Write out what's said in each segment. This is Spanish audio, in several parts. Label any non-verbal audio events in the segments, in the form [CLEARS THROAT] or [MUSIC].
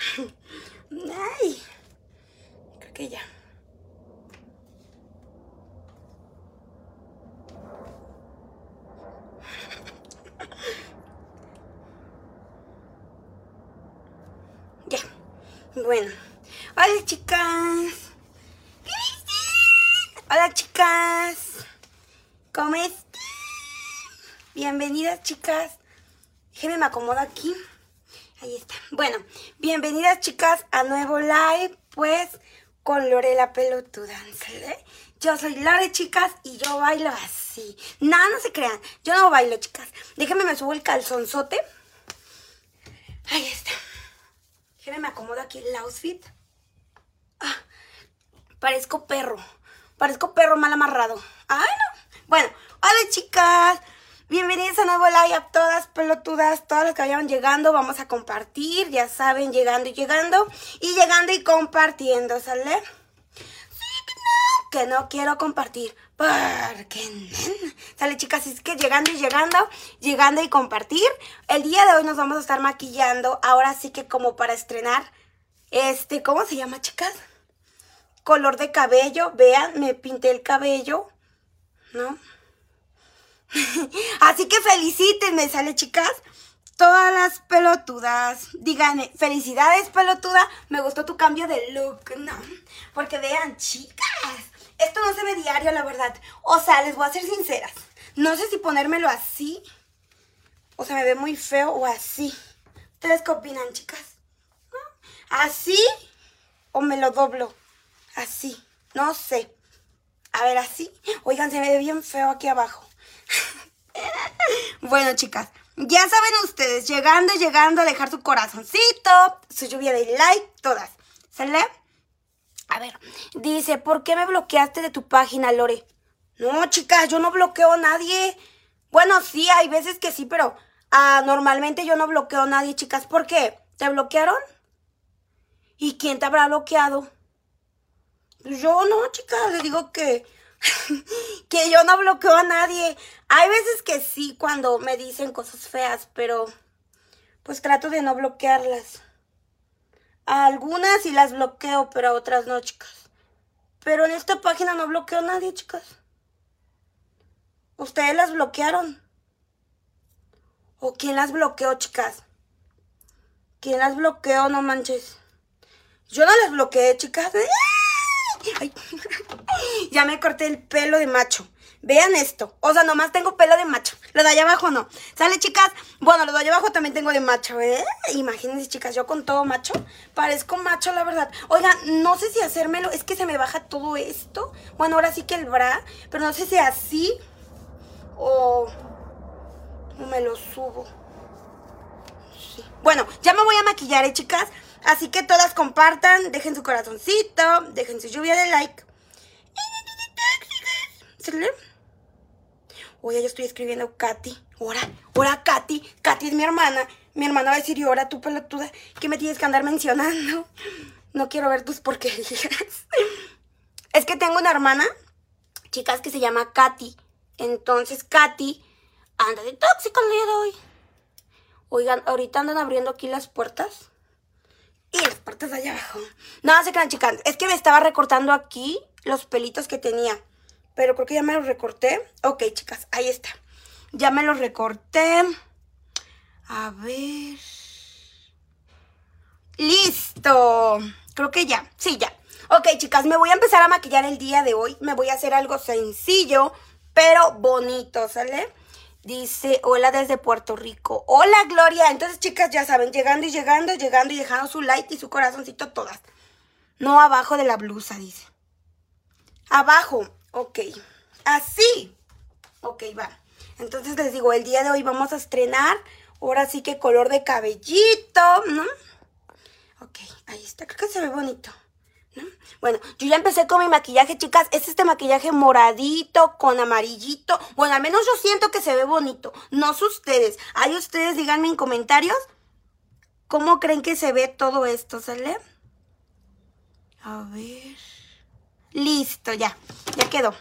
Ay, creo que ya. Ya. Bueno. Hola, chicas. Hola, chicas. ¿Cómo están? Bienvenidas, chicas. Déjenme me acomodo aquí. Ahí está. Bueno, bienvenidas, chicas, a nuevo live, pues, con Lorela Pelotuda. Yo soy Lore, chicas, y yo bailo así. Nada, no se crean. Yo no bailo, chicas. Déjenme me subo el calzonzote. Ahí está. Déjenme me acomodo aquí el outfit. Ah, parezco perro. Parezco perro mal amarrado. Ay, no. Bueno, hola chicas. Bienvenidas a nuevo live a todas pelotudas, todas las que vayan llegando. Vamos a compartir, ya saben, llegando y llegando. Y llegando y compartiendo, ¿sale? Sí, que no, que no quiero compartir. Porque. [LAUGHS] Sale, chicas, es que llegando y llegando, llegando y compartir. El día de hoy nos vamos a estar maquillando. Ahora sí que como para estrenar. Este, ¿cómo se llama, chicas? Color de cabello. Vean, me pinté el cabello. ¿No? [LAUGHS] Así que felicítenme, sale chicas. Todas las pelotudas. Díganme, felicidades pelotuda. Me gustó tu cambio de look, ¿no? Porque vean, chicas. Esto no se ve diario, la verdad. O sea, les voy a ser sinceras. No sé si ponérmelo así. O sea, me ve muy feo o así. ¿Ustedes qué opinan, chicas? ¿Así? ¿O me lo doblo? Así. No sé. A ver, así. Oigan, se me ve bien feo aquí abajo. Bueno, chicas, ya saben ustedes, llegando, llegando a dejar su corazoncito, su lluvia de like, todas. ¿Sale? A ver, dice, ¿por qué me bloqueaste de tu página, Lore? No, chicas, yo no bloqueo a nadie. Bueno, sí, hay veces que sí, pero ah, normalmente yo no bloqueo a nadie, chicas. ¿Por qué? ¿Te bloquearon? ¿Y quién te habrá bloqueado? Yo no, chicas, le digo que [LAUGHS] que yo no bloqueo a nadie. Hay veces que sí cuando me dicen cosas feas, pero pues trato de no bloquearlas. A algunas sí las bloqueo, pero a otras no, chicas. Pero en esta página no bloqueo a nadie, chicas. ¿Ustedes las bloquearon? ¿O quién las bloqueó, chicas? ¿Quién las bloqueó? No manches. Yo no las bloqueé, chicas. Ay. Ya me corté el pelo de macho. Vean esto. O sea, nomás tengo pelo de macho. Lo de allá abajo no. ¿Sale, chicas? Bueno, lo de allá abajo también tengo de macho, ¿eh? Imagínense, chicas, yo con todo macho. Parezco macho, la verdad. Oigan, no sé si hacérmelo. Es que se me baja todo esto. Bueno, ahora sí que el bra. Pero no sé si así. O... o me lo subo. Sí. Bueno, ya me voy a maquillar, ¿eh, chicas? Así que todas compartan, dejen su corazoncito, dejen su lluvia de like. ¿Sale? Oye, yo estoy escribiendo Katy. Ahora, ahora Katy. Katy es mi hermana. Mi hermana va a decir, y ahora tú pelotuda, que me tienes que andar mencionando. No quiero ver tus porquerías. [LAUGHS] Es que tengo una hermana, chicas, que se llama Katy. Entonces, Katy anda de tóxica el día de hoy. Oigan, ahorita andan abriendo aquí las puertas. Y las de allá abajo. No, se quedan chicas. Es que me estaba recortando aquí los pelitos que tenía. Pero creo que ya me los recorté. Ok, chicas, ahí está. Ya me los recorté. A ver. ¡Listo! Creo que ya. Sí, ya. Ok, chicas, me voy a empezar a maquillar el día de hoy. Me voy a hacer algo sencillo, pero bonito, ¿sale? Dice, hola desde Puerto Rico. Hola, Gloria. Entonces, chicas, ya saben, llegando y llegando, llegando y dejando su like y su corazoncito todas. No abajo de la blusa, dice. Abajo. Ok. Así. Ok, va. Entonces les digo, el día de hoy vamos a estrenar. Ahora sí que color de cabellito, ¿no? Ok, ahí está. Creo que se ve bonito. ¿no? Bueno, yo ya empecé con mi maquillaje, chicas. Es este maquillaje moradito con amarillito. Bueno, al menos yo siento que se ve bonito. No sé ustedes. Ahí ustedes díganme en comentarios cómo creen que se ve todo esto, ¿sale? A ver. Listo, ya. Ya quedó.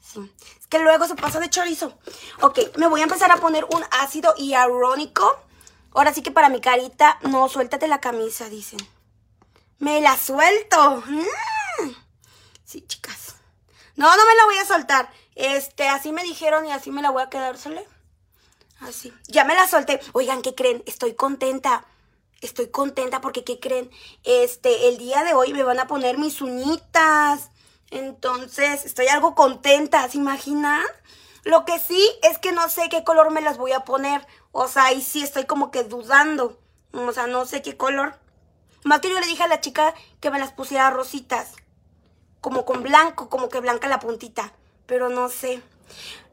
Sí. Es que luego se pasa de chorizo. Ok, me voy a empezar a poner un ácido hialurónico. Ahora sí que para mi carita, no, suéltate la camisa, dicen. Me la suelto. Mm. Sí, chicas. No, no me la voy a soltar. Este, así me dijeron y así me la voy a quedar, ¿sale? Así. Ya me la solté. Oigan, ¿qué creen? Estoy contenta. Estoy contenta porque, ¿qué creen? Este, el día de hoy me van a poner mis uñitas. Entonces, estoy algo contenta, ¿se imaginan? Lo que sí es que no sé qué color me las voy a poner. O sea, ahí sí estoy como que dudando. O sea, no sé qué color. Más que yo le dije a la chica que me las pusiera rositas. Como con blanco, como que blanca la puntita. Pero no sé.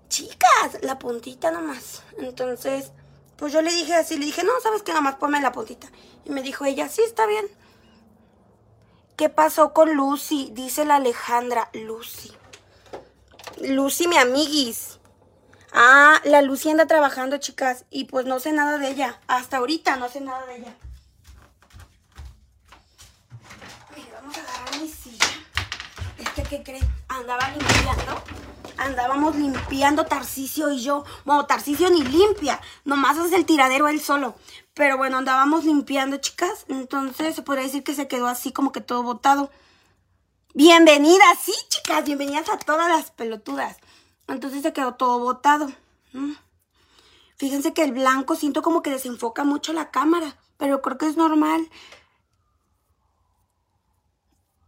Chicas, la puntita nomás. Entonces, pues yo le dije así, le dije, no, ¿sabes qué? Nomás ponme la puntita. Y me dijo ella, sí, está bien. ¿Qué pasó con Lucy? Dice la Alejandra. Lucy. Lucy, mi amiguis. Ah, la Lucy anda trabajando, chicas. Y pues no sé nada de ella. Hasta ahorita no sé nada de ella. Mire, vamos a agarrar mi silla. Este, ¿qué creen? Andaba limpiando. Andábamos limpiando Tarcicio y yo. Bueno, Tarcicio ni limpia. Nomás es el tiradero él solo. Pero bueno, andábamos limpiando, chicas. Entonces se podría decir que se quedó así como que todo botado. Bienvenidas, sí, chicas. Bienvenidas a todas las pelotudas. Entonces se quedó todo botado. Mm. Fíjense que el blanco siento como que desenfoca mucho la cámara, pero creo que es normal.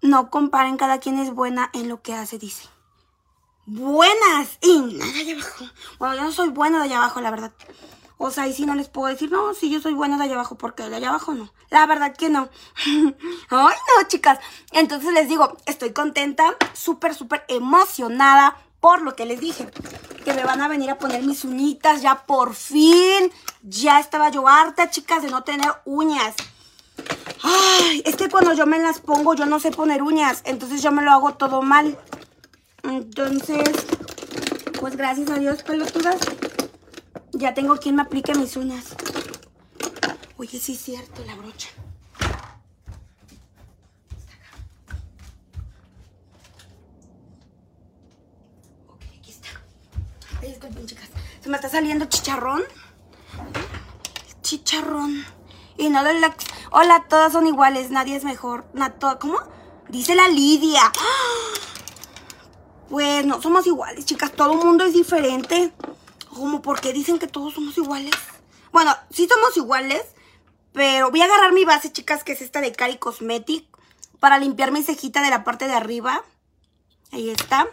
No comparen, cada quien es buena en lo que hace, dice. Buenas y nada allá abajo. Bueno, yo no soy buena de allá abajo, la verdad. O sea, y si no les puedo decir, no, si yo soy buena de allá abajo, porque de allá abajo no. La verdad que no. [LAUGHS] Ay, no, chicas. Entonces les digo, estoy contenta, súper, súper emocionada por lo que les dije, que me van a venir a poner mis uñitas ya por fin. Ya estaba yo harta, chicas, de no tener uñas. Ay, es que cuando yo me las pongo yo no sé poner uñas, entonces yo me lo hago todo mal. Entonces, pues gracias a Dios, pelotudas, ya tengo quien me aplique mis uñas. Oye, sí es cierto, la brocha. Se me está saliendo chicharrón. Chicharrón. Y no de la... Hola, todas son iguales, nadie es mejor. ¿Cómo? Dice la Lidia. [GASPS] Pues no somos iguales, chicas. Todo el mundo es diferente. ¿Cómo? ¿Por qué dicen que todos somos iguales? Bueno, sí somos iguales, pero voy a agarrar mi base, chicas, que es esta de Cari Cosmetic, para limpiar mi cejita de la parte de arriba. Ahí está.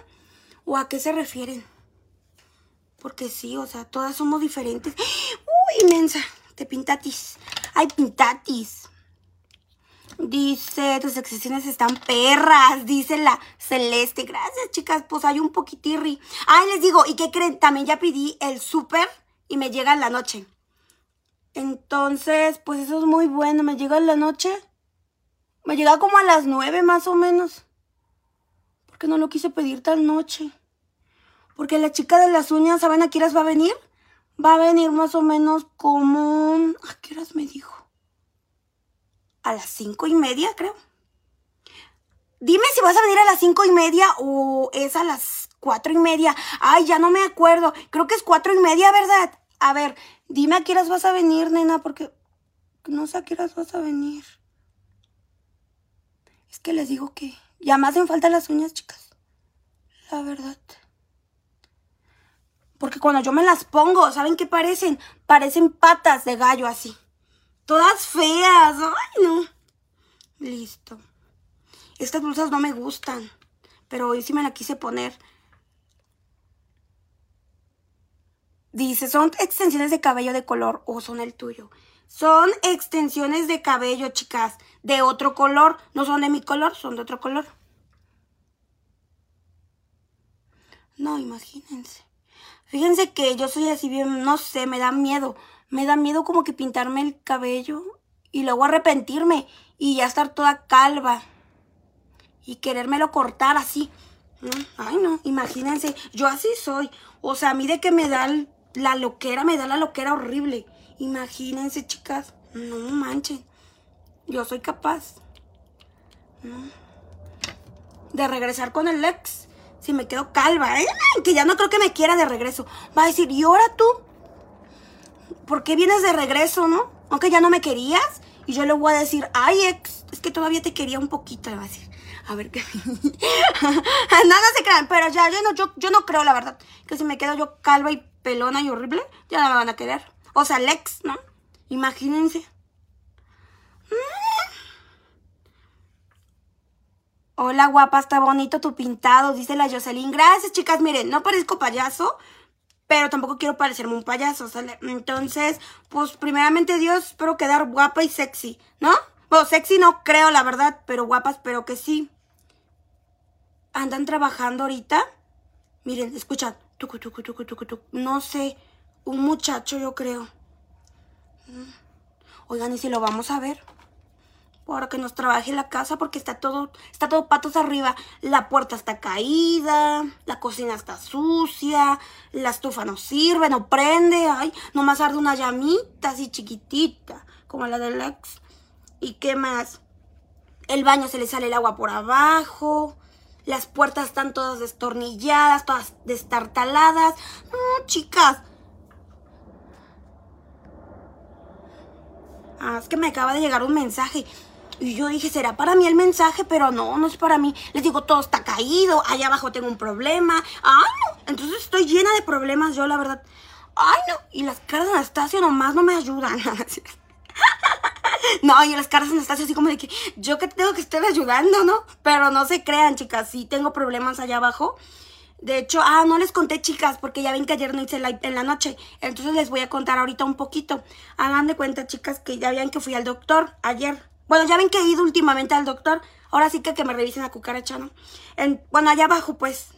¿O a qué se refieren? Porque sí, o sea, todas somos diferentes. ¡Uy, inmensa! Te pintatis. ¡Ay, pintatis! Dice, tus excepciones están perras, dice la Celeste. Gracias, chicas, pues hay un poquitirri. Ay, les digo, ¿y qué creen? También ya pedí el súper y me llega en la noche. Entonces, pues eso es muy bueno. ¿Me llega en la noche? Me llega como a las nueve más o menos. Porque no lo quise pedir tan noche. Porque la chica de las uñas, ¿saben a qué horas va a venir? Va a venir más o menos como... ¿A qué horas me dijo? A las cinco y media, creo. Dime si vas a venir a las cinco y media o es a las cuatro y media. Ay, ya no me acuerdo. Creo que es cuatro y media, ¿verdad? A ver, dime a qué horas vas a venir, nena, porque no sé a qué horas vas a venir. Es que les digo que ya me hacen falta las uñas, chicas. La verdad. Porque cuando yo me las pongo, ¿saben qué parecen? Parecen patas de gallo así. Todas feas. Ay, no. Listo. Estas blusas no me gustan. Pero hoy sí me la quise poner. Dice, ¿son extensiones de cabello de color o son el tuyo? Son extensiones de cabello, chicas. De otro color. No son de mi color, son de otro color. No, imagínense. Fíjense que yo soy así bien, no sé, me da miedo. Me da miedo como que pintarme el cabello y luego arrepentirme y ya estar toda calva. Y querérmelo cortar así. Ay, no, imagínense, yo así soy. O sea, a mí de que me da la loquera, me da la loquera horrible. Imagínense, chicas. No manchen. Yo soy capaz. De regresar con el ex si me quedo calva, ¿eh? que ya no creo que me quiera de regreso. Va a decir, ¿y ahora tú? ¿Por qué vienes de regreso, no? Aunque ya no me querías. Y yo le voy a decir, ay, ex, es que todavía te quería un poquito. Le voy a decir, a ver qué. [LAUGHS] Nada se crean, pero ya, yo no, yo, yo no creo, la verdad, que si me quedo yo calva y pelona y horrible, ya no me van a querer. O sea, Lex, ¿no? Imagínense. Hola, guapa, está bonito tu pintado, dice la Jocelyn. Gracias, chicas. Miren, no parezco payaso, pero tampoco quiero parecerme un payaso, ¿sale? Entonces, pues, primeramente Dios, espero quedar guapa y sexy, ¿no? Bueno, sexy no creo, la verdad, pero guapa espero que sí. ¿Andan trabajando ahorita? Miren, escuchan. No sé, un muchacho, yo creo. Mm. Oigan, ¿y si lo vamos a ver? Para que nos trabaje la casa porque está todo, está todo patos arriba. La puerta está caída, la cocina está sucia, la estufa no sirve, no prende, ay, nomás arde una llamita así chiquitita, como la del ex. ¿Y qué más? El baño se le sale el agua por abajo. Las puertas están todas destornilladas, todas destartaladas. No, chicas. Ah, es que me acaba de llegar un mensaje. Y yo dije, ¿será para mí el mensaje? Pero no, no es para mí. Les digo, todo está caído, allá abajo tengo un problema. Ay, no. Entonces estoy llena de problemas yo, la verdad. Ay, no. Y las caras de Anastasia nomás no me ayudan. [LAUGHS] no, y las caras de Anastasia así como de que yo que tengo que estar ayudando, ¿no? Pero no se crean, chicas, sí tengo problemas allá abajo. De hecho, ah, no les conté, chicas, porque ya ven que ayer no hice live en la noche. Entonces les voy a contar ahorita un poquito. Hagan de cuenta, chicas, que ya vean que fui al doctor ayer. Bueno, ya ven que he ido últimamente al doctor. Ahora sí que que me revisen la cucaracha, ¿no? En, bueno, allá abajo, pues.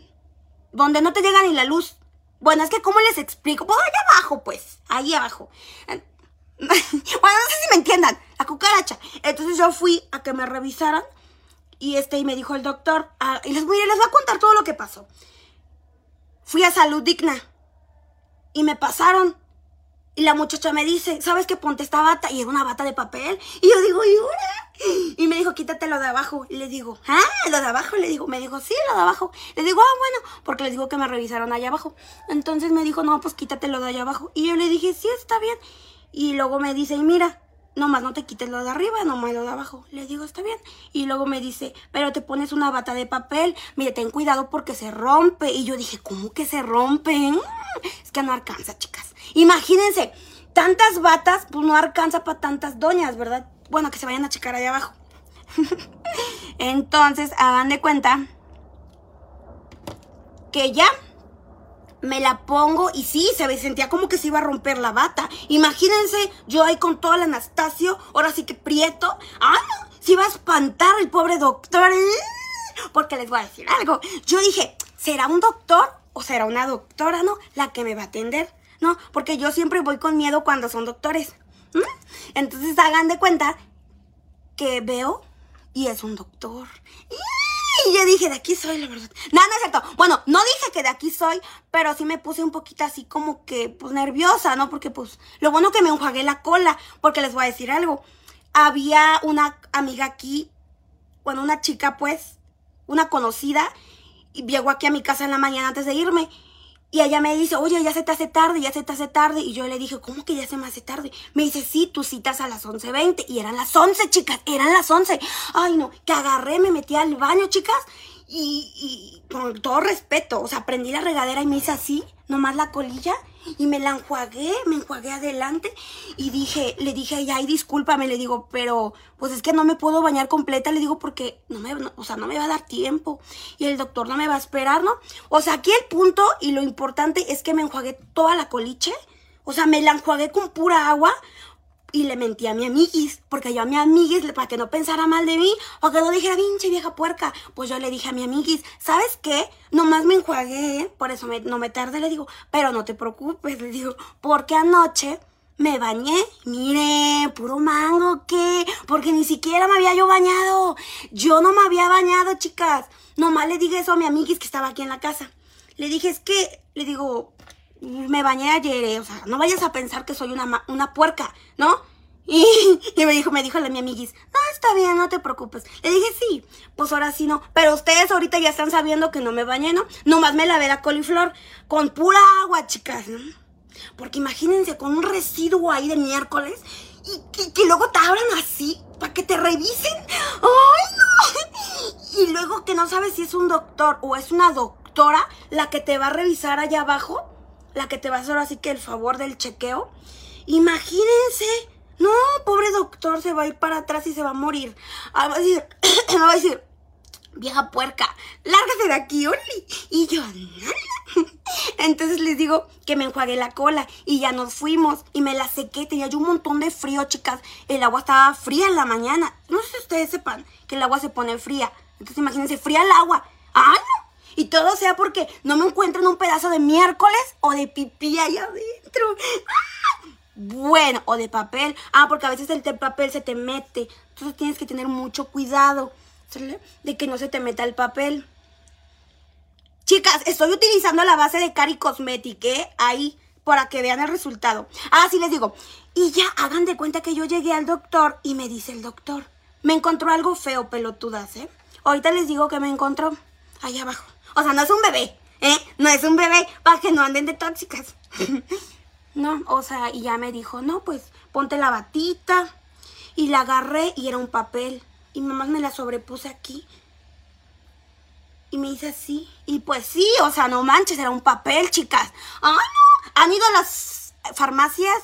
Donde no te llega ni la luz. Bueno, es que ¿cómo les explico? Pues allá abajo, pues. Ahí abajo. [LAUGHS] bueno, no sé si me entiendan. La cucaracha. Entonces yo fui a que me revisaran. Y este, y me dijo el doctor. Ah, y les voy, les voy a contar todo lo que pasó. Fui a salud digna. Y me pasaron y la muchacha me dice, ¿sabes qué? Ponte esta bata. Y era una bata de papel. Y yo digo, ¿y ahora? Y me dijo, quítate lo de abajo. Y le digo, ¿ah? ¿Lo de abajo? Le digo, me dijo, sí, lo de abajo. Le digo, ah, bueno, porque les digo que me revisaron allá abajo. Entonces me dijo, no, pues quítate lo de allá abajo. Y yo le dije, sí, está bien. Y luego me dice, y mira, nomás no te quites lo de arriba, nomás lo de abajo. Le digo, está bien. Y luego me dice, pero te pones una bata de papel. Mire, ten cuidado porque se rompe. Y yo dije, ¿cómo que se rompe? Mm, es que no alcanza, chicas. Imagínense, tantas batas, pues no alcanza para tantas doñas, ¿verdad? Bueno, que se vayan a checar ahí abajo. [LAUGHS] Entonces, hagan de cuenta que ya me la pongo y sí, se sentía como que se iba a romper la bata. Imagínense, yo ahí con todo el Anastasio, ahora sí que prieto. ¡Ay, no! Se iba a espantar el pobre doctor. Porque les voy a decir algo. Yo dije, ¿será un doctor o será una doctora, no? La que me va a atender, ¿no? Porque yo siempre voy con miedo cuando son doctores. Entonces hagan de cuenta que veo y es un doctor. Y yo dije, de aquí soy, la verdad. No, no es cierto. Bueno, no dije que de aquí soy, pero sí me puse un poquito así como que, pues, nerviosa, ¿no? Porque, pues, lo bueno que me enjuagué la cola, porque les voy a decir algo. Había una amiga aquí, bueno, una chica, pues, una conocida, y llegó aquí a mi casa en la mañana antes de irme. Y ella me dice, oye, ya se te hace tarde, ya se te hace tarde. Y yo le dije, ¿cómo que ya se me hace tarde? Me dice, sí, tú citas a las 11.20. Y eran las 11, chicas, eran las 11. Ay, no, que agarré, me metí al baño, chicas. Y, y con todo respeto, o sea, prendí la regadera y me hice así, nomás la colilla y me la enjuagué, me enjuagué adelante y dije, le dije, ay, discúlpame, le digo, pero pues es que no me puedo bañar completa, le digo, porque no me, o sea, no me va a dar tiempo y el doctor no me va a esperar, ¿no? O sea, aquí el punto y lo importante es que me enjuagué toda la coliche, o sea, me la enjuagué con pura agua, y le mentí a mi amiguis, porque yo a mi amiguis, para que no pensara mal de mí, o que no dijera, pinche vieja puerca, pues yo le dije a mi amiguis, ¿sabes qué? Nomás me enjuagué, ¿eh? por eso no me tardé, le digo, pero no te preocupes, le digo, porque anoche me bañé, mire, puro mango, ¿qué? Porque ni siquiera me había yo bañado, yo no me había bañado, chicas, nomás le dije eso a mi amiguis que estaba aquí en la casa. Le dije, es que, le digo, me bañé ayer, eh, o sea, no vayas a pensar que soy una, una puerca, ¿no? [LAUGHS] Y, me dijo, me dijo la mi amiguis, no, está bien, no te preocupes. Le dije, sí, pues ahora sí no. Pero ustedes ahorita ya están sabiendo que no me bañé, ¿no? Nomás me lavé la coliflor con pura agua, chicas, ¿no? Porque imagínense, con un residuo ahí de miércoles. y que, luego te abran así para que te revisen. ¡Ay, no! [LAUGHS] Y luego que no sabes si es un doctor o es una doctora la que te va a revisar allá abajo, la que te va a hacer así que el favor del chequeo. Imagínense. No, pobre doctor, se va a ir para atrás y se va a morir. Ah, va a decir, [CLEARS THROAT] va a decir, vieja puerca, lárgate de aquí, Oli. Y yo, [LAUGHS] entonces les digo que me enjuagué la cola y ya nos fuimos y me la sequé. Tenía yo un montón de frío, chicas. El agua estaba fría en la mañana. No sé si ustedes sepan que el agua se pone fría. Entonces imagínense, fría el agua. ¡Ah, no! Y todo sea porque no me encuentro en un pedazo de miércoles o de pipí allá adentro. ¡Ah! Bueno, o de papel. Ah, porque a veces el papel se te mete. Entonces tienes que tener mucho cuidado de que no se te meta el papel. Chicas, estoy utilizando la base de Cari Cosmetic, ¿eh? Ahí, para que vean el resultado. Ah, sí les digo. Y ya hagan de cuenta que yo llegué al doctor y me dice el doctor. Me encontró algo feo, pelotudas, ¿eh? Ahorita les digo que me encontró. Ahí abajo. O sea, no es un bebé, ¿eh? No es un bebé para que no anden de tóxicas. [LAUGHS] no, o sea, y ya me dijo, no, pues ponte la batita. Y la agarré y era un papel. Y mamá me la sobrepuse aquí y me dice así. Y pues sí, o sea, no manches, era un papel, chicas. ¡Ay, no! ¿Han ido a las farmacias?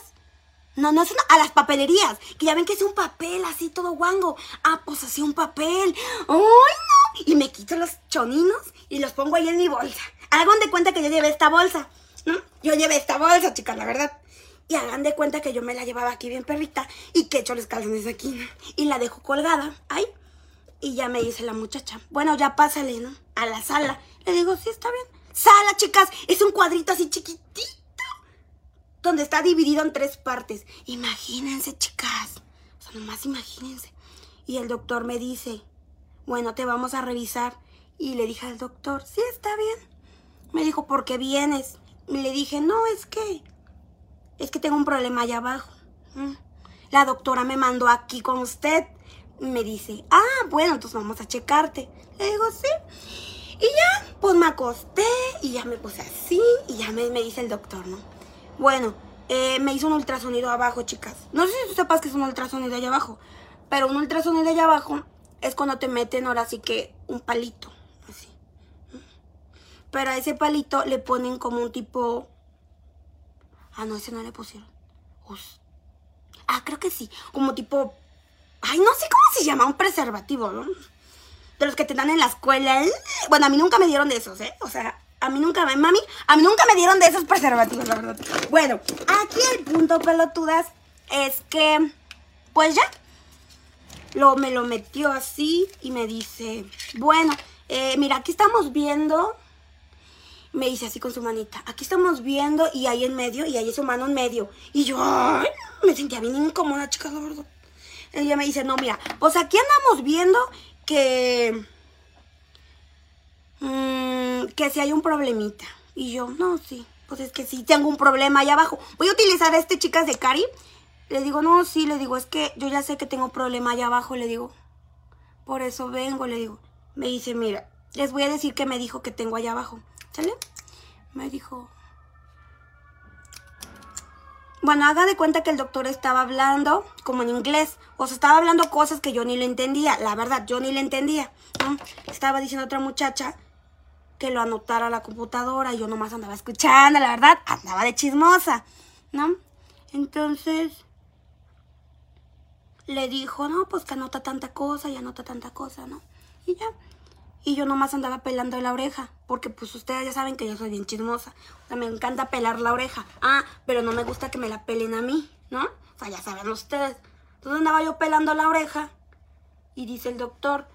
No, no es una, a las papelerías, que ya ven que es un papel así todo guango. Ah, pues así un papel. ¡Ay, no! Y me quito los choninos y los pongo ahí en mi bolsa. Hagan de cuenta que yo llevé esta bolsa. Yo llevé esta bolsa, chicas, la verdad. Y hagan de cuenta que yo me la llevaba aquí bien perrita y que echo los calzones aquí. Y la dejo colgada. Ahí. Y ya me dice la muchacha, bueno, ya pásale, ¿no? A la sala. Le digo, sí, está bien. Sala, chicas, es un cuadrito así chiquitito, donde está dividido en tres partes. Imagínense, chicas. O sea, nomás imagínense. Y el doctor me dice, bueno, te vamos a revisar. Y le dije al doctor, sí, está bien. Me dijo, ¿por qué vienes? Y le dije, no, es que, es que tengo un problema allá abajo. Mm. La doctora me mandó aquí con usted me dice, ah, bueno, entonces vamos a checarte. Le digo, sí. Y ya, pues me acosté y ya me puse así y ya me, dice el doctor, ¿no? Bueno, eh, me hizo un ultrasonido abajo, chicas. No sé si tú sepas que es un ultrasonido allá abajo, pero un ultrasonido allá abajo es cuando te meten ahora sí que un palito, así. Pero a ese palito le ponen como un tipo... Ah, no, ese no le pusieron. Ah, creo que sí. Como tipo Ay, no sé cómo se llama, un preservativo, ¿no? De los que te dan en la escuela. Bueno, a mí nunca me dieron de esos, ¿eh? O sea, a mí nunca me, mami, a mí nunca me dieron de esos preservativos, la verdad. Bueno, aquí el punto, pelotudas, es que, pues ya, lo, me lo metió así y me dice, bueno, eh, mira, aquí estamos viendo, me dice así con su manita, aquí estamos viendo y ahí en medio, y ahí su mano en medio. Y yo, me sentía bien incómoda, chicas, la verdad. Ella me dice, no, mira, pues aquí andamos viendo que... Mmm, que si hay un problemita. Y yo, no, sí, pues es que sí, tengo un problema allá abajo. Voy a utilizar a este, chicas de Cari. Le digo, no, sí, le digo, es que yo ya sé que tengo un problema allá abajo, le digo. Por eso vengo, le digo. Me dice, mira, les voy a decir que me dijo que tengo allá abajo. ¿Sale? Me dijo, bueno, haga de cuenta que el doctor estaba hablando como en inglés. O sea, estaba hablando cosas que yo ni le entendía. La verdad, yo ni le entendía. Estaba diciendo a otra muchacha que lo anotara la computadora. Y yo nomás andaba escuchando, la verdad. Andaba de chismosa, ¿no? Entonces, le dijo, no, pues que anota tanta cosa y anota tanta cosa, ¿no? Y ya. Y yo nomás andaba pelando la oreja, porque pues ustedes ya saben que yo soy bien chismosa. O sea, me encanta pelar la oreja. Ah, pero no me gusta que me la pelen a mí, ¿no? O sea, ya saben ustedes. Entonces andaba yo pelando la oreja y dice el doctor,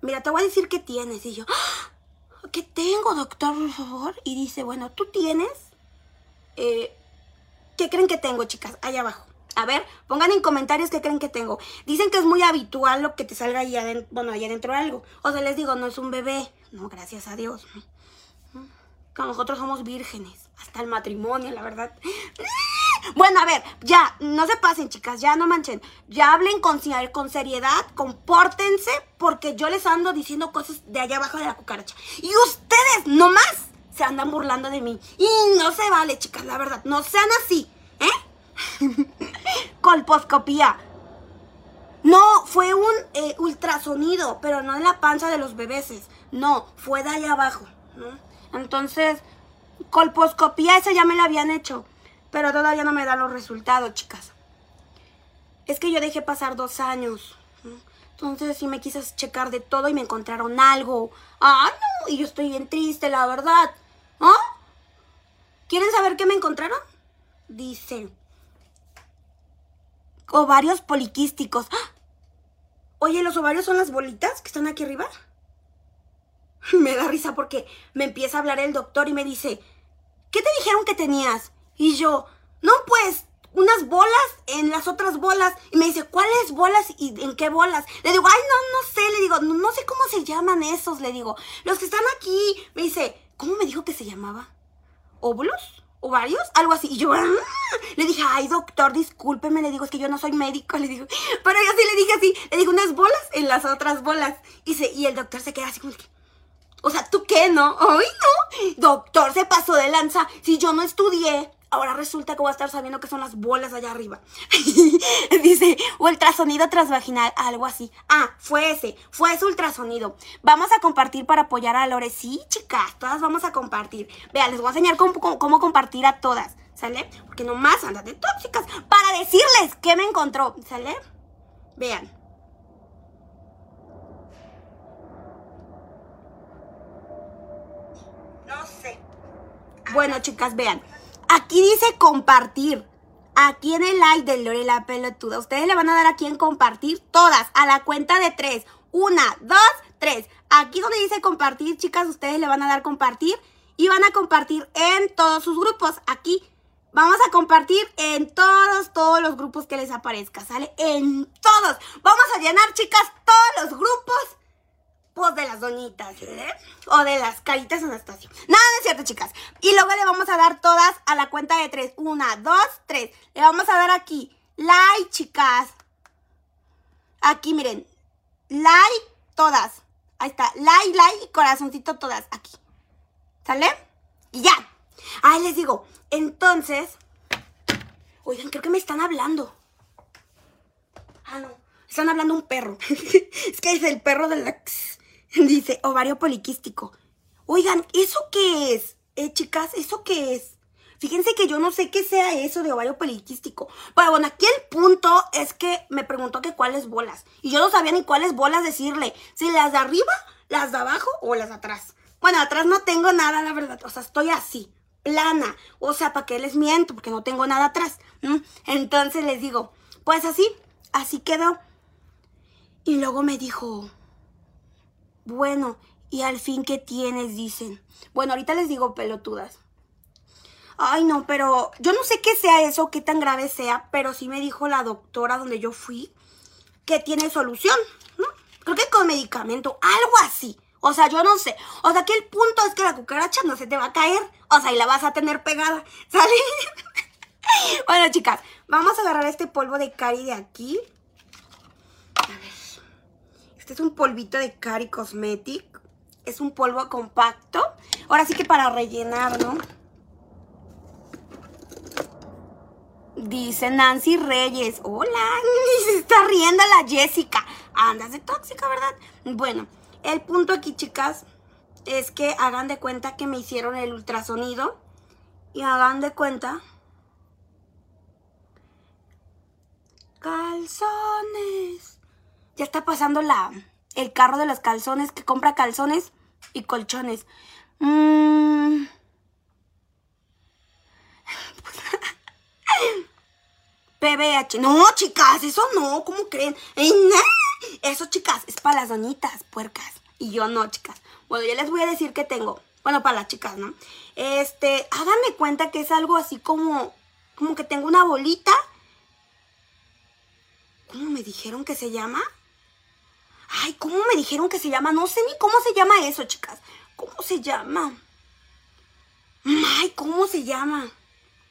mira, te voy a decir qué tienes. Y yo, ¡Ah! ¿Qué tengo, doctor, por favor? Y dice, bueno, tú tienes... Eh, ¿Qué creen que tengo, chicas? Allá abajo. A ver, pongan en comentarios qué creen que tengo. Dicen que es muy habitual lo que te salga ahí adentro, bueno, ahí adentro algo. O sea, les digo, no es un bebé. No, gracias a Dios. Que nosotros somos vírgenes. Hasta el matrimonio, la verdad. Bueno, a ver, ya, no se pasen, chicas, ya no manchen. Ya hablen con, seriedad, compórtense, porque yo les ando diciendo cosas de allá abajo de la cucaracha. Y ustedes, nomás, se andan burlando de mí. Y no se vale, chicas, la verdad. No sean así, ¿eh? [LAUGHS] colposcopía. No, fue un eh, ultrasonido, pero no en la panza de los bebés. No, fue de allá abajo. Entonces, colposcopía esa ya me la habían hecho, pero todavía no me da los resultados, chicas. Es que yo dejé pasar dos años. Entonces sí me quise checar de todo y me encontraron algo. Ah, no, y yo estoy bien triste, la verdad. ¿Ah? ¿Quieren saber qué me encontraron? Dice, ovarios poliquísticos. ¡Ah! Oye, ¿los ovarios son las bolitas que están aquí arriba? [LAUGHS] Me da risa porque me empieza a hablar el doctor y me dice, ¿qué te dijeron que tenías? Y yo, no, pues, unas bolas en las otras bolas. Y me dice, ¿cuáles bolas y en qué bolas? Le digo, ay, no, no sé. Le digo, no, no, sé cómo se llaman esos. Le digo, los que están aquí. Me dice, ¿cómo me dijo que se llamaba? ¿Óvulos? ¿O varios? Algo así. Y yo ¡ah! le dije, ay, doctor, discúlpeme. Le digo, es que yo no soy médico. Le digo, pero yo sí le dije así. Le digo, unas bolas en las otras bolas. Y, se, y el doctor se queda así como que, o sea, ¿tú qué, no? Ay, no. Doctor, se pasó de lanza. Si yo no estudié. Ahora resulta que voy a estar sabiendo que son las bolas allá arriba. [LAUGHS] Dice, ultrasonido transvaginal, algo así. Ah, fue ese, fue ese ultrasonido. Vamos a compartir para apoyar a Lore. Sí, chicas, todas vamos a compartir. Vean, les voy a enseñar cómo, compartir a todas, ¿sale? Porque nomás andan de tóxicas para decirles qué me encontró, ¿sale? Vean. No sé. Bueno, chicas, vean. Aquí dice compartir. Aquí en el like de Lore la pelotuda. Ustedes le van a dar aquí en compartir todas a la cuenta de tres. Una, dos, tres. Aquí donde dice compartir, chicas, ustedes le van a dar compartir y van a compartir en todos sus grupos. Aquí vamos a compartir en todos, todos los grupos que les aparezca, ¿sale? En todos. Vamos a llenar, chicas, todos los grupos pues de las doñitas, ¿eh? O de las caritas Anastasio. Nada, es cierto, chicas. Y luego le vamos a dar todas a la cuenta de tres. Una, dos, tres. Le vamos a dar aquí. Like, chicas. Aquí, miren. Like, todas. Ahí está. Like, like y corazoncito todas. Aquí. ¿Sale? Y ya. Ahí les digo. Entonces. Oigan, creo que me están hablando. Ah, no. Están hablando un perro. [LAUGHS] es que es el perro de la... [LAUGHS] Dice, ovario poliquístico. Oigan, ¿eso qué es? Eh, chicas, ¿eso qué es? Fíjense que yo no sé qué sea eso de ovario poliquístico. Pero bueno, aquí el punto es que me preguntó que cuáles bolas. Y yo no sabía ni cuáles bolas decirle. Si las de arriba, las de abajo o las de atrás. Bueno, atrás no tengo nada, la verdad. O sea, estoy así, plana. O sea, ¿para qué les miento? Porque no tengo nada atrás. Entonces les digo, pues así, así quedó. Y luego me dijo, bueno, ¿y al fin qué tienes? Dicen. Bueno, ahorita les digo pelotudas. Ay, no, pero yo no sé qué sea eso, qué tan grave sea, pero sí me dijo la doctora donde yo fui que tiene solución. Creo que con medicamento, algo así. O sea, yo no sé. O sea, que el punto es que la cucaracha no se te va a caer. O sea, y la vas a tener pegada. [LAUGHS] ¿Sale? [LAUGHS] bueno, chicas, vamos a agarrar este polvo de cari de aquí. Este es un polvito de Cari Cosmetic. Es un polvo compacto. Ahora sí que para rellenar, ¿no? Dice Nancy Reyes. Hola, [LAUGHS] se está riendo la Jessica. Andas de tóxica, ¿verdad? Bueno, el punto aquí, chicas, es que hagan de cuenta que me hicieron el ultrasonido. Y hagan de cuenta. Calzones. Ya está pasando la, el carro de los calzones que compra calzones y colchones. Mm. [LAUGHS] PBH. No, chicas, eso no, ¿cómo creen? Eso, chicas, es para las doñitas puercas. Y yo no, chicas. Bueno, ya les voy a decir que tengo. Bueno, para las chicas, ¿no? Este, háganme cuenta que es algo así como, como que tengo una bolita. ¿Cómo me dijeron que se llama? Ay, ¿cómo me dijeron que se llama? No sé ni cómo se llama eso, chicas. ¿Cómo se llama? Ay, ¿cómo se llama?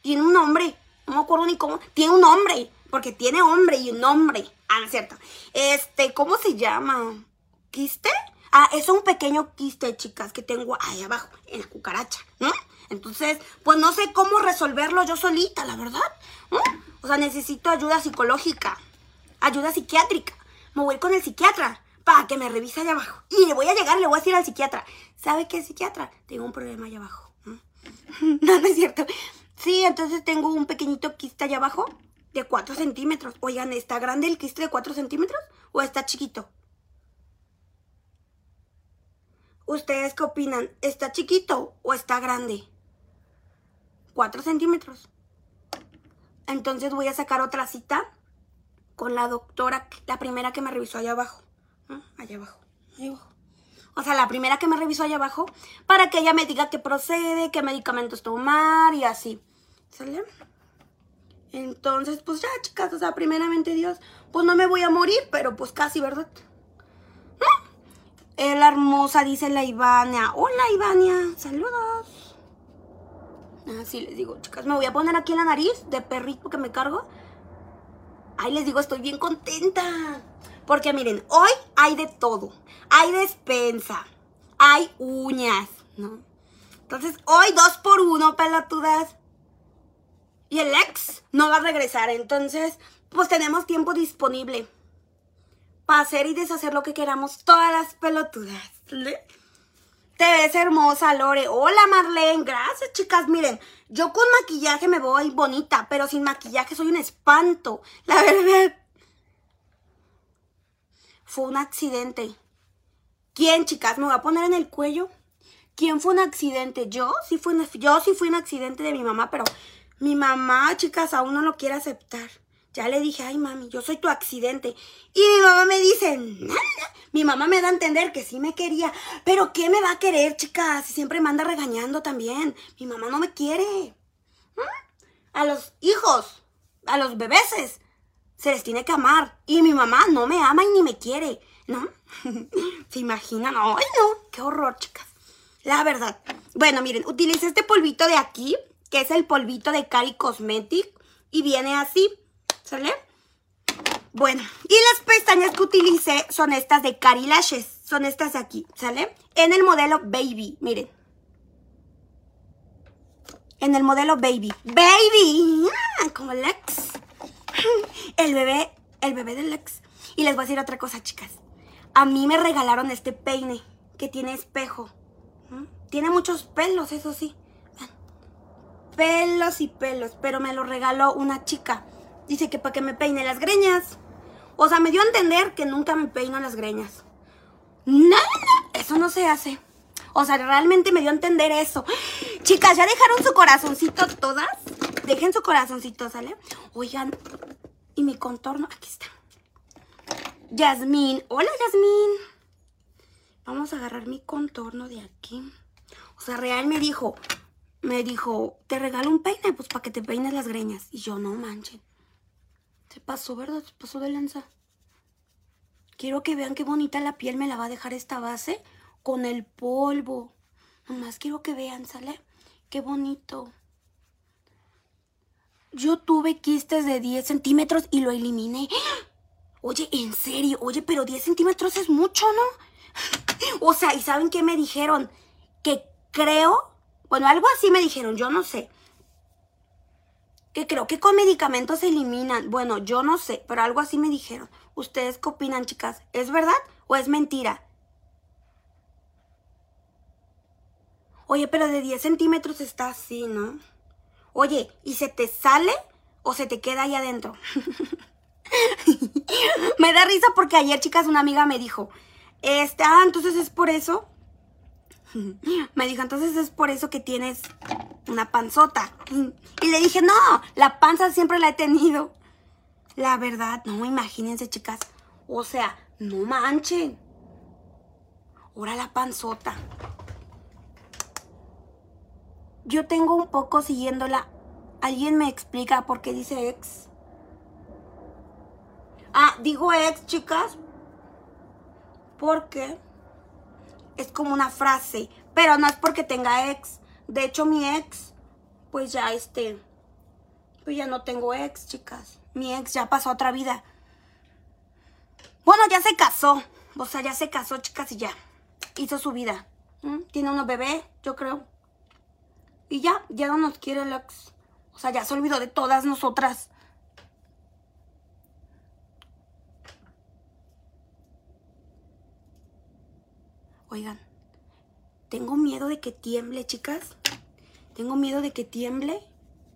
Tiene un nombre. No me acuerdo ni cómo. Tiene un nombre. Porque tiene hombre y un nombre. Ah, no es cierto. Este, ¿cómo se llama? ¿Quiste? Ah, es un pequeño quiste, chicas, que tengo ahí abajo, en la cucaracha. Entonces, pues no sé cómo resolverlo yo solita, la verdad. O sea, necesito ayuda psicológica, ayuda psiquiátrica. Me voy con el psiquiatra para que me revise allá abajo. Y le voy a llegar le voy a decir al psiquiatra, ¿sabe qué psiquiatra? Tengo un problema allá abajo. No, [LAUGHS] no es cierto. Sí, entonces tengo un pequeñito quiste allá abajo de 4 centímetros. Oigan, ¿está grande el quiste de 4 centímetros o está chiquito? ¿Ustedes qué opinan? ¿Está chiquito o está grande? 4 centímetros. Entonces voy a sacar otra cita con la doctora, la primera que me revisó allá abajo. Allá abajo, abajo. O sea, la primera que me revisó allá abajo, para que ella me diga qué procede, qué medicamentos tomar y así. ¿Sale? Entonces, pues ya, chicas, o sea, primeramente Dios, pues no me voy a morir, pero pues casi, ¿verdad? Es la hermosa, dice la Ivania. Hola, Ivania, saludos. Así les digo, chicas, me voy a poner aquí en la nariz de perrito que me cargo. Ay, les digo, estoy bien contenta. Porque miren, hoy hay de todo. Hay despensa, hay uñas, ¿no? Entonces, hoy dos por uno, pelotudas. Y el ex no va a regresar. Entonces, pues tenemos tiempo disponible para hacer y deshacer lo que queramos todas las pelotudas. Te ves hermosa, Lore. Hola, Marlene. Gracias, chicas. Miren, yo con maquillaje me voy bonita, pero sin maquillaje soy un espanto. La [LAUGHS] verdad. Fue un accidente. ¿Quién, chicas? ¿Me voy a poner en el cuello? ¿Quién fue un accidente? Yo sí fui un, yo sí fui un accidente de mi mamá, pero mi mamá, chicas, aún no lo quiere aceptar. Ya le dije, ay mami, yo soy tu accidente. Y mi mamá me dice, nada. Mi mamá me da a entender que sí me quería. Pero ¿qué me va a querer, chicas? Si siempre me anda regañando también. Mi mamá no me quiere. ¿Mm? A los hijos, a los bebeses, se les tiene que amar. Y mi mamá no me ama y ni me quiere. ¿No? [LAUGHS] ¿Se imaginan? Ay, no. Qué horror, chicas. La verdad. Bueno, miren, utilicé este polvito de aquí que es el polvito de Cari Cosmetic y viene así, ¿sale? Bueno, y las pestañas que utilicé son estas de Cari Lashes, son estas de aquí, ¿sale? En el modelo Baby, miren. En el modelo Baby. ¡Baby! Ah, como Lex. El bebé, el bebé del Lex. Y les voy a decir otra cosa, chicas. A mí me regalaron este peine que tiene espejo. Tiene muchos pelos, eso sí pelos y pelos, pero me lo regaló una chica. Dice que para que me peine las greñas. O sea, me dio a entender que nunca me peino las greñas. No, eso no se hace. O sea, realmente me dio a entender eso. Chicas, ¿ya dejaron su corazoncito todas? Dejen su corazoncito, ¿sale? Oigan, y mi contorno, aquí está. Yasmín, hola Yasmín. Vamos a agarrar mi contorno de aquí. O sea, Real me dijo, me dijo, te regalo un peine, pues para que te peines las greñas. Y yo, no manchen. Se pasó, ¿verdad? Se pasó de lanza. Quiero que vean qué bonita la piel me la va a dejar esta base con el polvo. Nomás quiero que vean, ¿sale? Qué bonito. Yo tuve quistes de 10 centímetros y lo eliminé. Oye, en serio, oye, pero 10 centímetros es mucho, ¿no? O sea, ¿y saben qué me dijeron? Que creo bueno, algo así me dijeron, yo no sé. Que creo que con medicamentos se eliminan. Bueno, yo no sé, pero algo así me dijeron. ¿Ustedes qué opinan, chicas? ¿Es verdad o es mentira? Oye, pero de 10 centímetros está así, ¿no? Oye, ¿y se te sale o se te queda ahí adentro? [LAUGHS] me da risa porque ayer, chicas, una amiga me dijo, este, ah, entonces es por eso [LAUGHS] Me dijo, entonces es por eso que tienes una panzota. Y le dije, no, la panza siempre la he tenido. La verdad, no, imagínense, chicas. O sea, no manchen. Ahora la panzota. Yo tengo un poco siguiéndola. ¿Alguien me explica por qué dice ex? Ah, digo ex, chicas. ¿Por qué? es como una frase, pero no es porque tenga ex. De hecho, mi ex, pues ya este, pues ya no tengo ex, chicas. Mi ex ya pasó otra vida. Bueno, ya se casó. O sea, ya se casó, chicas, y ya. Hizo su vida. Tiene unos bebés, yo creo. Y ya, ya no nos quiere el ex. O sea, ya se olvidó de todas nosotras. Oigan, tengo miedo de que tiemble, chicas. Tengo miedo de que tiemble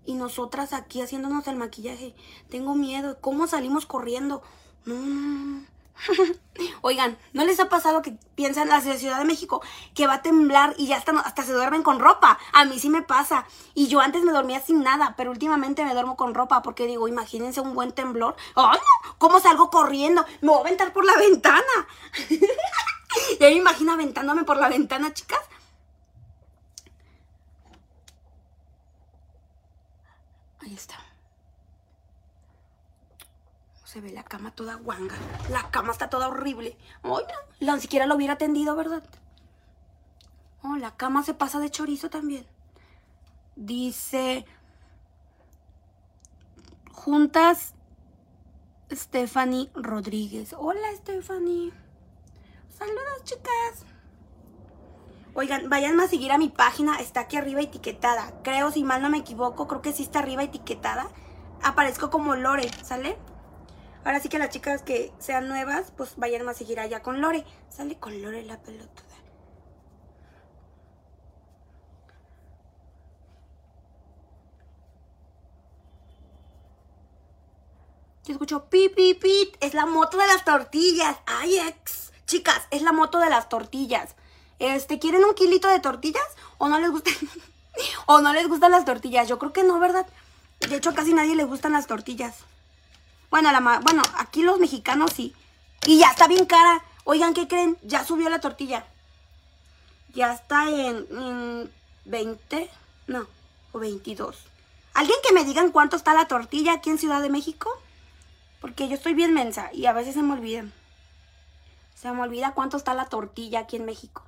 y nosotras aquí haciéndonos el maquillaje. Tengo miedo. ¿Cómo salimos corriendo? [LAUGHS] Oigan, ¿no les ha pasado que piensan en la Ciudad de México que va a temblar y ya hasta, hasta se duermen con ropa? A mí sí me pasa. Y yo antes me dormía sin nada, pero últimamente me duermo con ropa porque digo, imagínense un buen temblor. ¡Ay! ¿Cómo salgo corriendo? Me voy a aventar por la [LAUGHS] ventana. [LAUGHS] ya me imagino aventándome por la ventana, chicas. Ahí está se ve la cama toda guanga. La cama está toda horrible. La, ni siquiera lo hubiera atendido, ¿verdad? Oh, la cama se pasa de chorizo también. Dice... Juntas Stephanie Rodríguez. Hola, Stephanie. Saludos, chicas. Oigan, vayan a seguir a mi página. Está aquí arriba etiquetada. Creo, si mal no me equivoco, creo que sí está arriba etiquetada. Aparezco como Lore, ¿sale? Ahora sí que las chicas que sean nuevas, pues vayan a seguir allá con Lore. Sale con Lore la pelotuda. Yo escucho pi, pi, pi. Es la moto de las tortillas. Ay, ex. Chicas, es la moto de las tortillas. Este, ¿quieren un kilito de tortillas? ¿O no les gustan? [LAUGHS] ¿O no les gustan las tortillas? Yo creo que no, ¿verdad? De hecho, casi nadie le gustan las tortillas. Bueno, la, bueno, aquí los mexicanos sí. Y ya está bien cara. Oigan, ¿qué creen? Ya subió la tortilla. Ya está en, 20, no, o 22. ¿Alguien que me digan cuánto está la tortilla aquí en Ciudad de México? Porque yo estoy bien mensa y a veces se me olvida. Se me olvida cuánto está la tortilla aquí en México.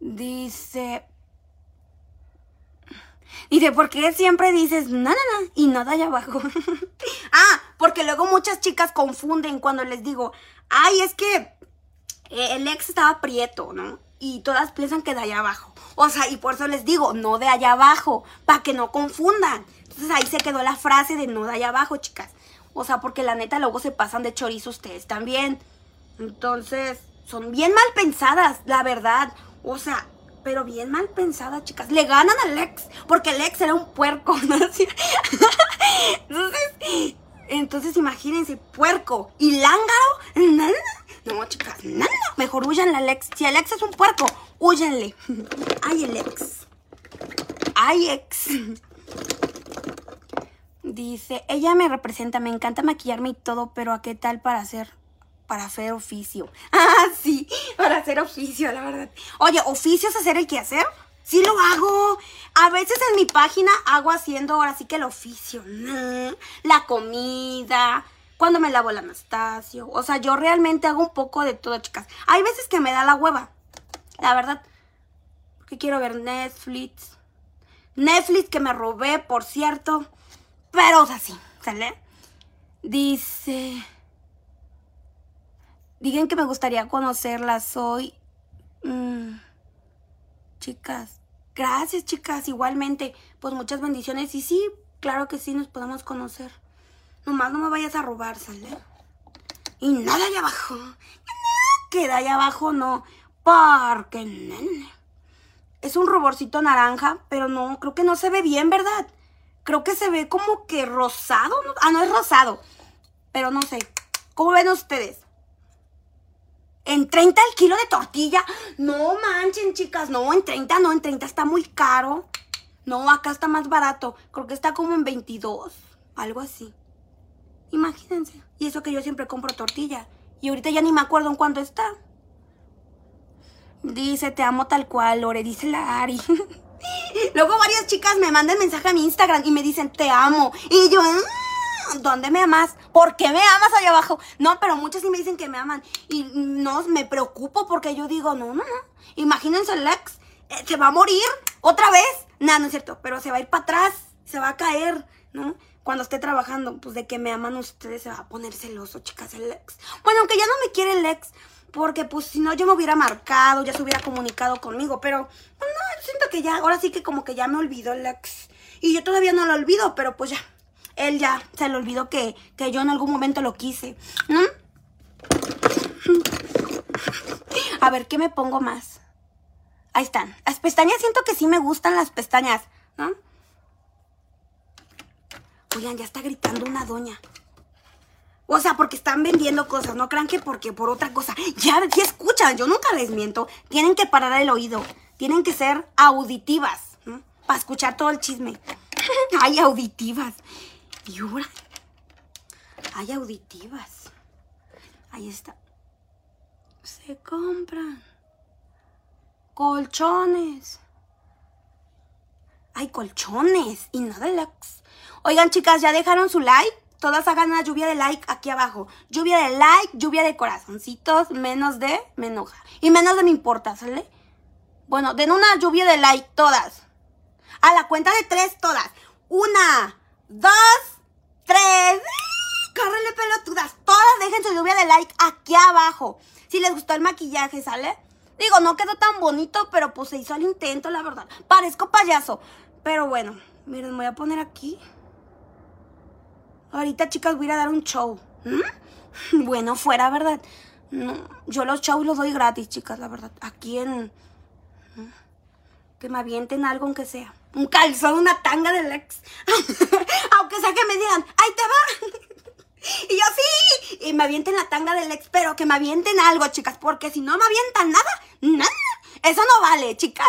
Dice Dice, ¿por qué siempre dices nada, nada y nada allá abajo? [LAUGHS] ah, porque luego muchas chicas confunden cuando les digo, ay, es que eh, el ex estaba prieto, ¿no? Y todas piensan que de allá abajo. O sea, y por eso les digo, no de allá abajo, para que no confundan. Entonces ahí se quedó la frase de no de allá abajo, chicas. O sea, porque la neta luego se pasan de chorizo ustedes también. Entonces, son bien mal pensadas, la verdad. O sea, pero bien mal pensada, chicas. Le ganan al ex, porque el ex era un puerco, [LAUGHS] ¿no? entonces, entonces imagínense, puerco y lángaro, No, chicas, nada. Mejor huyanle al ex. Si el ex es un puerco, huyanle. [LAUGHS] Ay, el ex. Ay, ex. Dice, ella me representa, me encanta maquillarme y todo, pero ¿a qué tal para hacer para hacer oficio. [LAUGHS] Ah, sí, para hacer oficio, la verdad. Oye, ¿oficio es hacer el quehacer? Sí lo hago. A veces en mi página hago haciendo ahora sí que el oficio. La comida, cuando me lavo el Anastasio. O sea, yo realmente hago un poco de todo, chicas. Hay veces que me da la hueva. La verdad. Porque quiero ver Netflix. Netflix que me robé, por cierto. Pero, o sea, sí, ¿sale? Dice... Digan que me gustaría conocerlas hoy. Mm, chicas, gracias chicas, igualmente. Pues muchas bendiciones. Y sí, claro que sí, nos podemos conocer. Nomás no me vayas a robar, ¿sale? Y nada allá abajo. Queda allá abajo, no. Porque, nene. Es un ruborcito naranja, pero no, creo que no se ve bien, ¿verdad? Creo que se ve como que rosado. Ah, no es rosado. Pero no sé. ¿Cómo ven ustedes? En 30 el kilo de tortilla. No manchen, chicas. No, en 30 no. En 30 está muy caro. No, acá está más barato. Creo que está como en 22. Algo así. Imagínense. Y eso que yo siempre compro tortilla. Y ahorita ya ni me acuerdo en cuánto está. Dice, te amo tal cual, Lore. Dice la Ari. [LAUGHS] Luego varias chicas me mandan mensaje a mi Instagram y me dicen, te amo. Y yo... ¿dónde me amas? ¿Por qué me amas allá abajo? No, pero muchos sí me dicen que me aman. Y no, me preocupo porque yo digo, no, no, no. Imagínense el ex, eh, se va a morir otra vez. No, no es cierto, pero se va a ir para atrás, se va a caer, ¿no? Cuando esté trabajando, pues de que me aman ustedes se va a poner celoso, chicas, el ex. Bueno, aunque ya no me quiere el ex, porque pues si no yo me hubiera marcado, ya se hubiera comunicado conmigo, pero pues, no, siento que ya, ahora sí que como que ya me olvidó el ex. Y yo todavía no lo olvido, pero pues ya, él ya se le olvidó que, yo en algún momento lo quise. A ver, ¿qué me pongo más? Ahí están. Las pestañas siento que sí me gustan las pestañas. Oigan, ya está gritando una doña. O sea, porque están vendiendo cosas, no crean que porque por otra cosa. Ya, ya escuchan, yo nunca les miento. Tienen que parar el oído. Tienen que ser auditivas. Para escuchar todo el chisme. [LAUGHS] Hay auditivas. Y ahora, hay auditivas. Ahí está. Se compran colchones. Hay colchones y nada deluxe. Oigan, chicas, ¿ya dejaron su like? Todas hagan una lluvia de like aquí abajo. Lluvia de like, lluvia de corazoncitos, menos de me enoja. Y menos de me importa, ¿sale? Bueno, den una lluvia de like, todas. A la cuenta de tres, todas. Una, dos, tres. Córrele pelotudas. Todas dejen su lluvia de like aquí abajo. Si les gustó el maquillaje, ¿sale? Digo, no quedó tan bonito, pero pues se hizo el intento, la verdad. Parezco payaso. Pero bueno, miren, voy a poner aquí. Ahorita, chicas, voy a ir a dar un show. ¿Mm? [LAUGHS] Bueno, fuera, ¿verdad? No, yo los shows los doy gratis, chicas, la verdad. Aquí en... ¿Mm? Que me avienten algo, aunque sea. Un calzón, una tanga del ex. [LAUGHS] aunque sea que me digan, ¡ay, te va! [LAUGHS] Y yo sí, y me avienten la tanga del ex, pero que me avienten algo, chicas, porque si no me avientan nada, nada, eso no vale, chicas.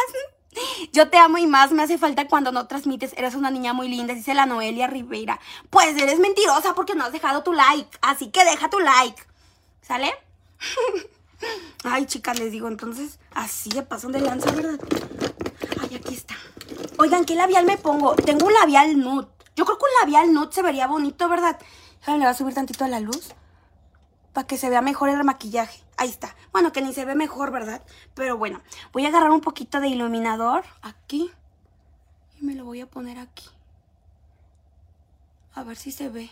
Yo te amo y más me hace falta cuando no transmites. Eres una niña muy linda, dice la Noelia Rivera. Pues eres mentirosa porque no has dejado tu like. Así que deja tu like. ¿Sale? [LAUGHS] Ay, chicas, les digo, entonces así de paso de lanza, ¿verdad? Ay, aquí está. Oigan, ¿qué labial me pongo? Tengo un labial nude. Yo creo que un labial nude se vería bonito, ¿verdad? Le va a subir tantito a la luz para que se vea mejor el maquillaje. Ahí está. Bueno, que ni se ve mejor, ¿verdad? Pero bueno, voy a agarrar un poquito de iluminador aquí y me lo voy a poner aquí. A ver si se ve.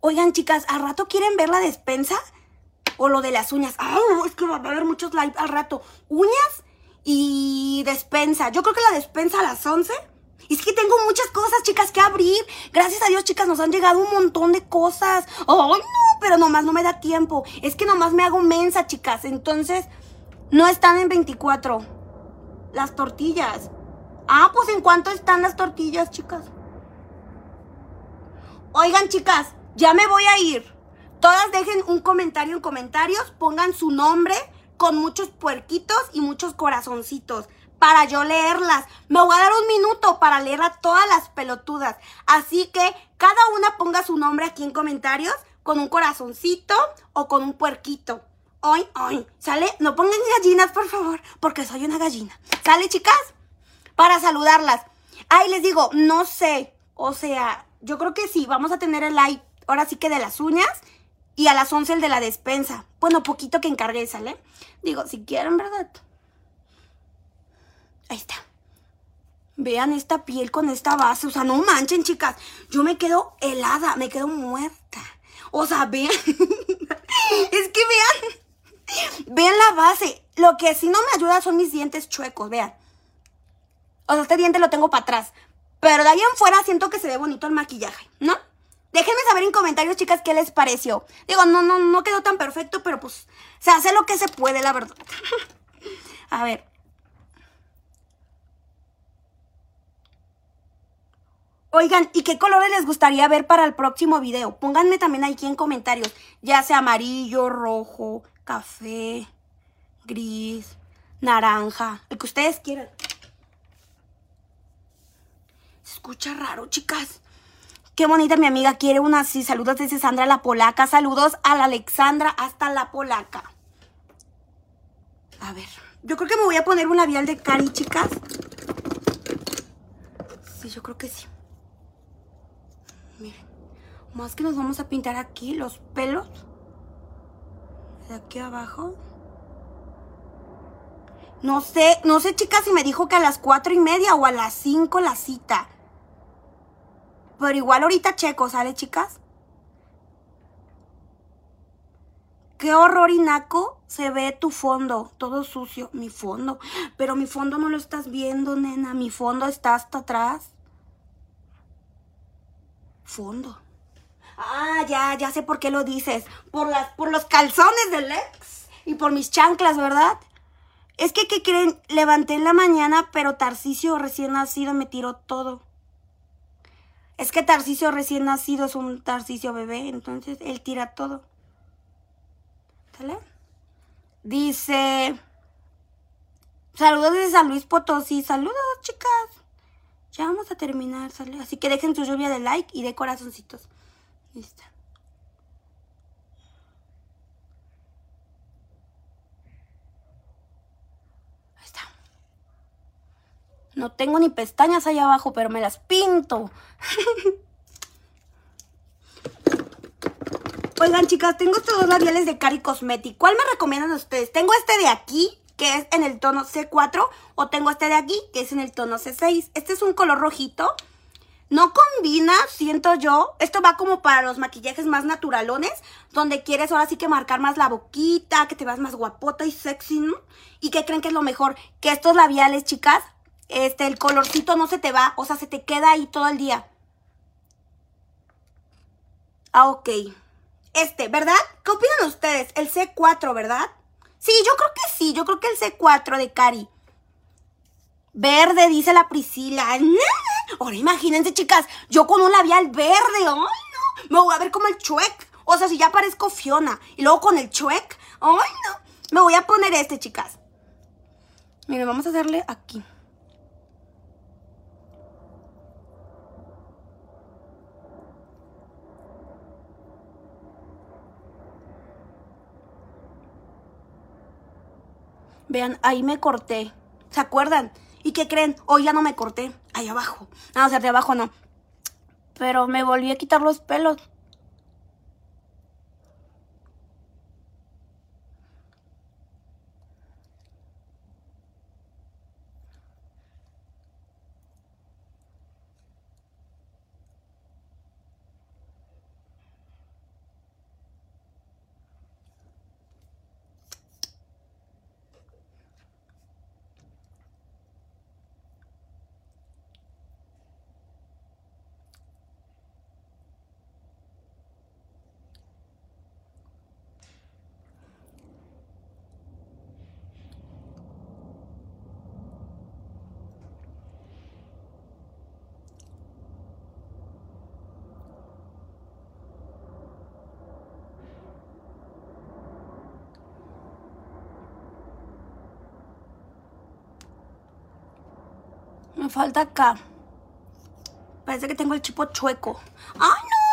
Oigan, chicas, ¿al rato quieren ver la despensa? O lo de las uñas. ¡Ah! es que va a haber muchos live al rato. Uñas y despensa. Yo creo que la despensa a las 11 es que tengo muchas cosas, chicas, que abrir. Gracias a Dios, chicas, nos han llegado un montón de cosas. ¡Ay, no! Pero nomás no me da tiempo. Es que nomás me hago mensa, chicas. Entonces, no están en 24. Las tortillas. Ah, pues ¿en cuánto están las tortillas, chicas? Oigan, chicas, ya me voy a ir. Todas dejen un comentario en comentarios. Pongan su nombre con muchos puerquitos y muchos corazoncitos para yo leerlas. Me voy a dar un minuto para leer a todas las pelotudas. Así que cada una ponga su nombre aquí en comentarios con un corazoncito o con un puerquito. Hoy, hoy, ¿sale? No pongan gallinas, por favor, porque soy una gallina. ¿Sale, chicas? Para saludarlas. Ay, les digo, no sé. O sea, yo creo que sí, vamos a tener el live ahora sí que de las uñas y a las 11 el de la despensa. Bueno, poquito que encargué, ¿sale? Digo, si quieren, ¿verdad? Ahí está. Vean esta piel con esta base. O sea, no manchen, chicas. Yo me quedo helada, me quedo muerta. O sea, vean. [LAUGHS] es que vean. Vean la base. Lo que sí no me ayuda son mis dientes chuecos, vean. O sea, este diente lo tengo para atrás. Pero de ahí en fuera siento que se ve bonito el maquillaje, ¿no? Déjenme saber en comentarios, chicas, qué les pareció. Digo, no, no, no quedó tan perfecto, pero pues se hace lo que se puede, la verdad. [LAUGHS] A ver. Oigan, ¿y qué colores les gustaría ver para el próximo video? Pónganme también aquí en comentarios, ya sea amarillo, rojo, café, gris, naranja, el que ustedes quieran. Se escucha raro, chicas. Qué bonita mi amiga, quiere una así. Saludos desde Sandra la Polaca. Saludos a la Alexandra hasta la Polaca. A ver, yo creo que me voy a poner un labial de Cari, chicas. Sí, yo creo que sí. Miren, más que nos vamos a pintar aquí los pelos. De aquí abajo. No sé, no sé chicas si me dijo que a las cuatro y media o a las cinco la cita. Pero igual ahorita checo, ¿sale chicas? Qué horror y naco se ve tu fondo, todo sucio, mi fondo. Pero mi fondo no lo estás viendo, nena, mi fondo está hasta atrás fondo. Ah, ya, ya sé por qué lo dices. Por, las, por los calzones del ex y por mis chanclas, ¿verdad? Es que, ¿qué creen? Levanté en la mañana, pero Tarcisio recién nacido me tiró todo. Es que Tarcisio recién nacido es un Tarcisio bebé, entonces él tira todo. ¿Sale? Dice... Saludos desde San Luis Potosí. Saludos, chicas. Ya vamos a terminar, ¿sale? Así que dejen su lluvia de like y de corazoncitos. Listo. No tengo ni pestañas ahí abajo, pero me las pinto. [LAUGHS] Oigan, chicas, tengo estos dos labiales de Cari Cosmetic. ¿Cuál me recomiendan ustedes? Tengo este de aquí, que es en el tono C4 o tengo este de aquí que es en el tono C6. Este es un color rojito. No combina, siento yo. Esto va como para los maquillajes más naturalones, donde quieres ahora sí que marcar más la boquita, que te veas más guapota y sexy, ¿no? ¿Y qué creen que es lo mejor? Que estos labiales, chicas, este, el colorcito no se te va, o sea, se te queda ahí todo el día. Ah, ok. Este, ¿verdad? ¿Qué opinan ustedes? El C4, ¿verdad? Sí, yo creo que sí. Yo creo que el C4 de Cari. Verde, dice la Priscila. Ahora imagínense, chicas, yo con un labial verde. ¡Ay, no! Me voy a ver como el chuec. O sea, si ya parezco Fiona. Y luego con el chuec. ¡Ay, no! Me voy a poner este, chicas. Miren, vamos a hacerle aquí. Vean, ahí me corté. ¿Se acuerdan? ¿Y qué creen? Hoy ya no me corté. Ahí abajo. No, o sea, de abajo no. Pero me volví a quitar los pelos. Falta acá. Parece que tengo el chipo chueco. ¡Ay, no!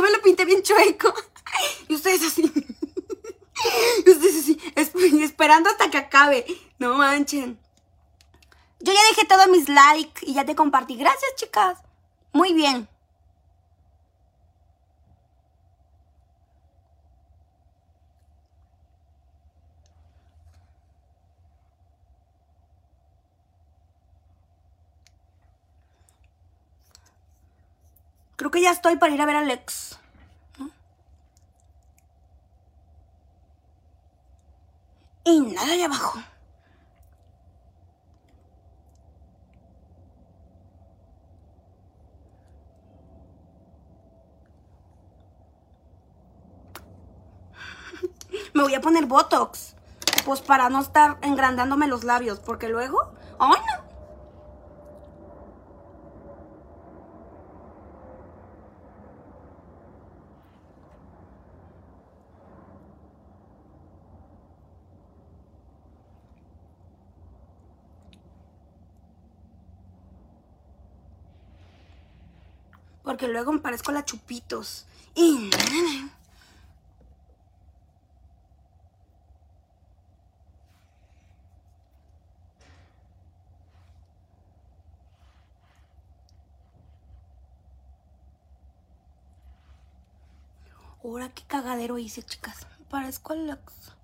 Ya me lo pinté bien chueco. [LAUGHS] Y ustedes así. [LAUGHS] Y ustedes así, esperando hasta que acabe. No manchen. Yo ya dejé todos mis likes y ya te compartí. Gracias, chicas. Muy bien. Creo que ya estoy para ir a ver a Alex. Y nada de abajo. [LAUGHS] Me voy a poner Botox. Pues para no estar engrandándome los labios. Porque luego... ¡Ay, no! Porque luego me parezco a la chupitos. Y... Ahora qué cagadero hice, chicas. Parezco Alex.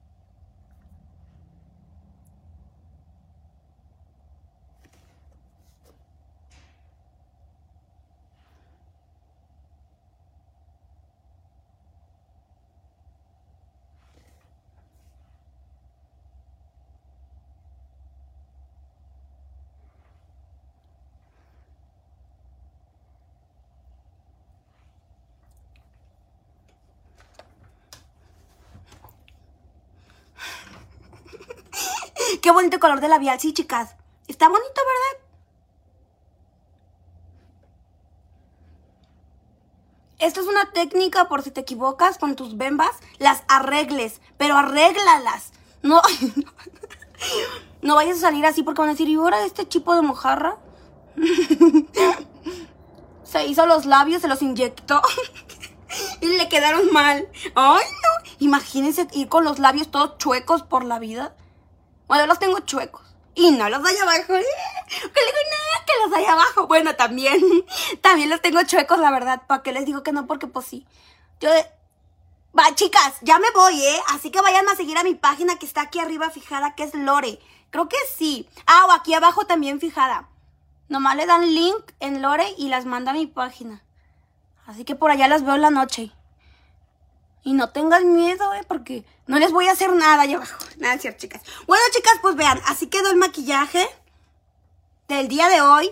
Qué bonito color de labial, sí, chicas. Está bonito, ¿verdad? Esto es una técnica por si te equivocas con tus bembas, las arregles, pero arréglalas. No, [LAUGHS] no vayas a salir así porque van a decir, ¿y ahora este chipo de mojarra? [LAUGHS] Se hizo los labios, se los inyectó [LAUGHS] y le quedaron mal. Ay, no. Imagínense ir con los labios todos chuecos por la vida. Bueno, los tengo chuecos. Y no los hay abajo. [LAUGHS] Que digo, nada, que los hay abajo. Bueno, también. [LAUGHS] También los tengo chuecos, la verdad. ¿Para qué les digo que no? Porque pues sí. Yo Va, chicas, ya me voy, ¿eh? Así que vayan a seguir a mi página que está aquí arriba fijada, que es Lore. Creo que sí. Ah, o aquí abajo también fijada. Nomás le dan link en Lore y las manda a mi página. Así que por allá las veo la noche. Y no tengan miedo, ¿eh? Porque no les voy a hacer nada allá abajo. Nada, cierto, chicas. Bueno, chicas, pues vean, así quedó el maquillaje del día de hoy.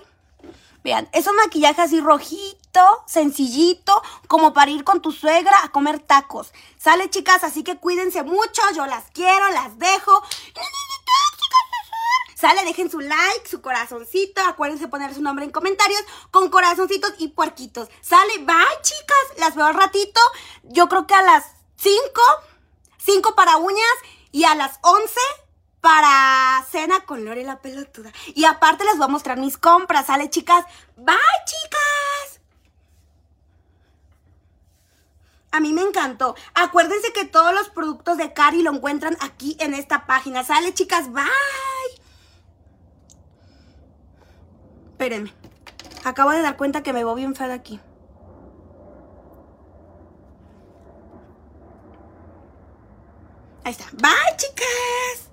Vean, es un maquillaje así rojito, sencillito, como para ir con tu suegra a comer tacos. Sale, chicas, así que cuídense mucho. Yo las quiero, las dejo. Sale, dejen su like, su corazoncito. Acuérdense poner su nombre en comentarios con corazoncitos y puerquitos. Sale, bye, chicas. Las veo al ratito. Yo creo que a las 5, 5 para uñas y a las 11 para cena con Lore la pelotuda. Y aparte les voy a mostrar mis compras. Sale, chicas. Bye, chicas. A mí me encantó. Acuérdense que todos los productos de Cari lo encuentran aquí en esta página. Sale, chicas. Bye. Espérenme. Acabo de dar cuenta que me voy bien fea de aquí. Ahí está. Bye, chicas.